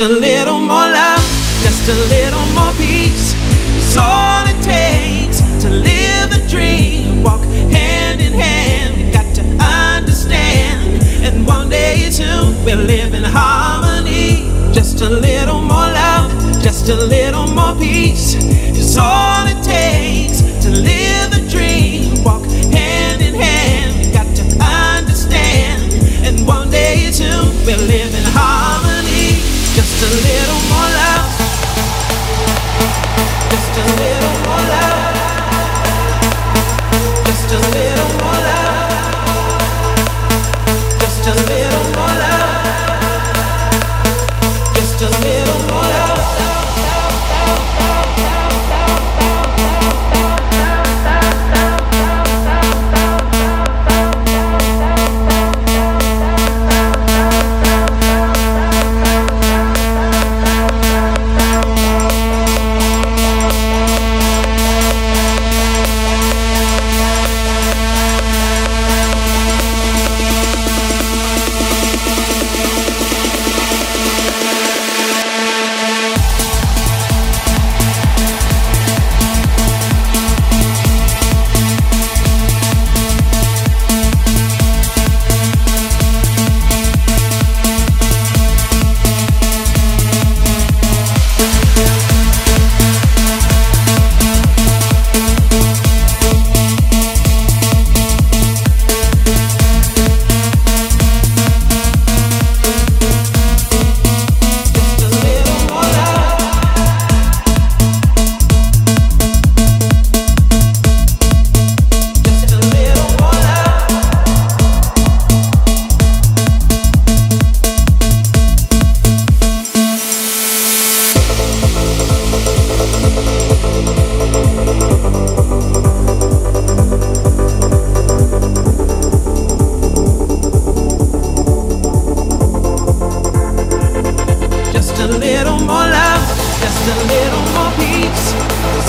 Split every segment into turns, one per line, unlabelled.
Just a little
more love, just a little more peace. It's all it takes to live the dream. Walk hand in hand, you got to understand. And one day too, we'll live in harmony. Just a little more love, just a little more peace. It's all it takes to live the dream. Walk hand in hand, you got to understand. And one day too, we'll live in harmony. Little more love.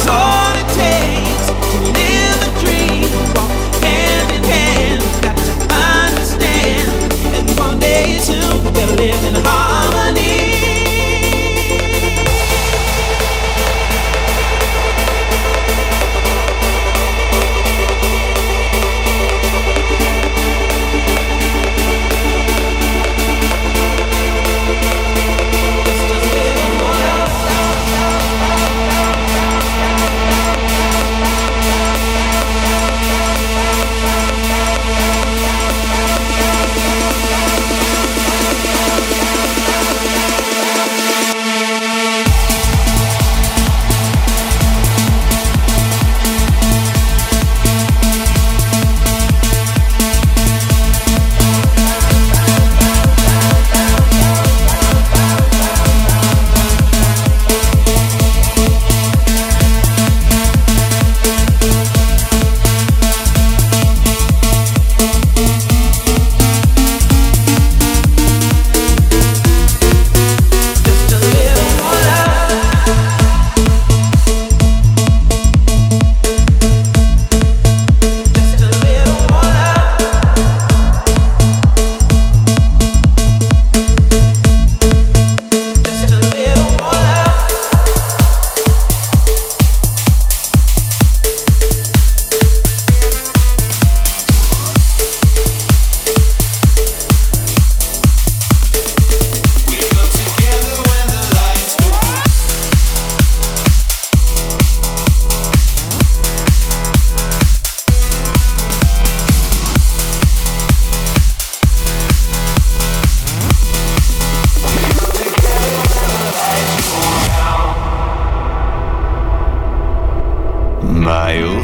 soul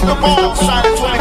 The
Ball, signing
20.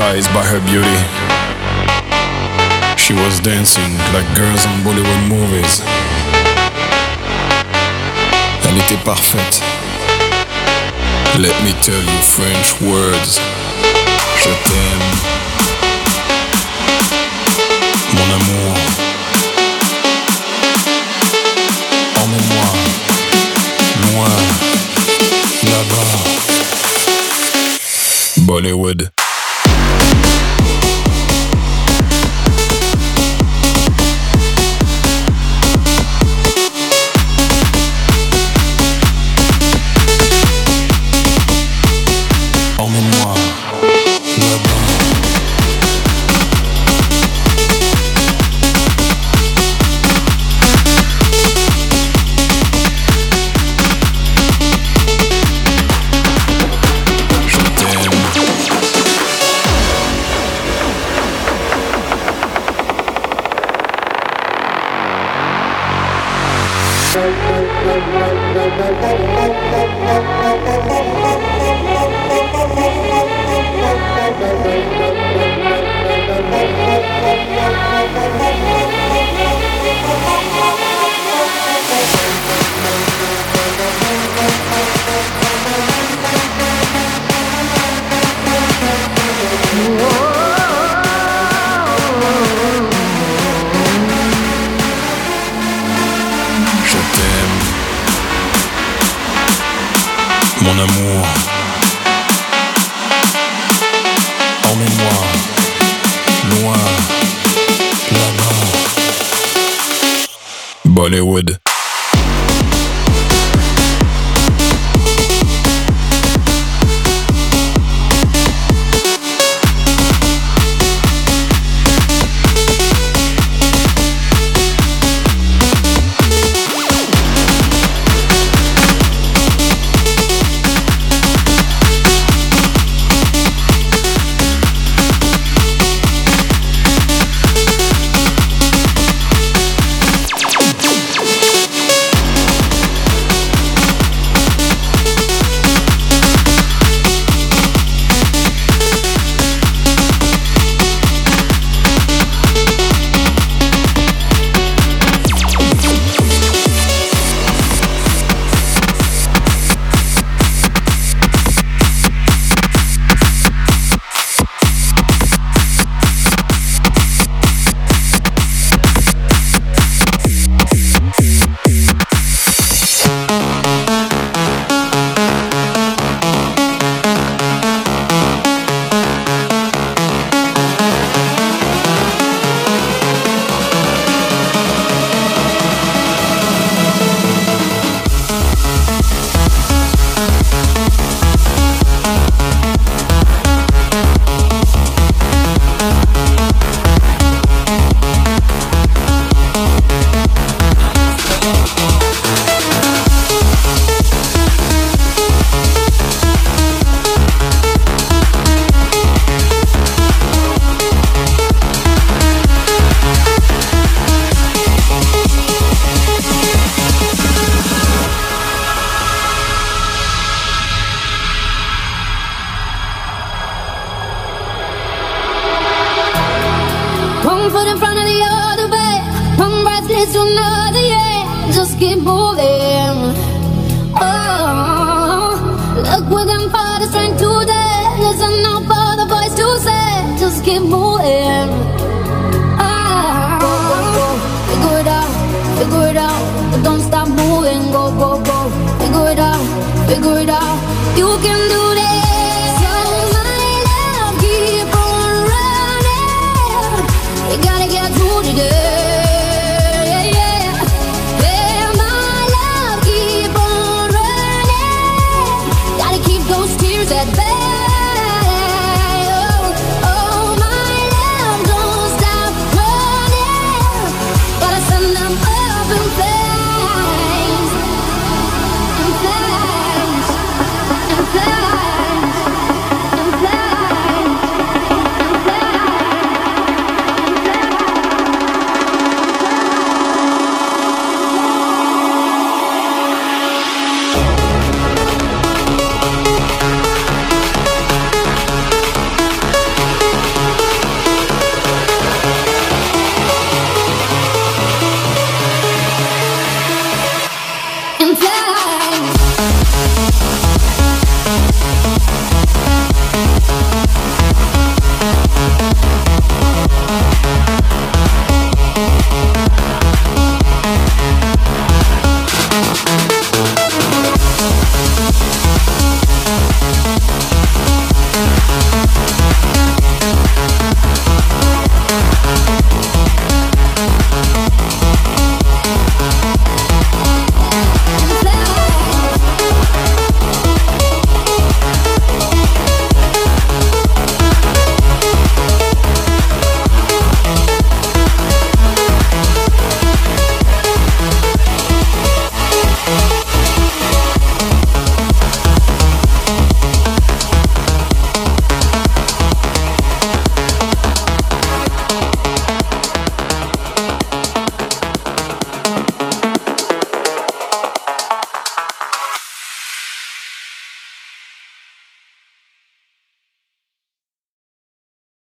hypnotized by her beauty. She was dancing like girls in Bollywood movies. Elle était parfaite. Let me tell you French words. Je t'aime. Mon amour. Emmène-moi loin là-bas. Bollywood.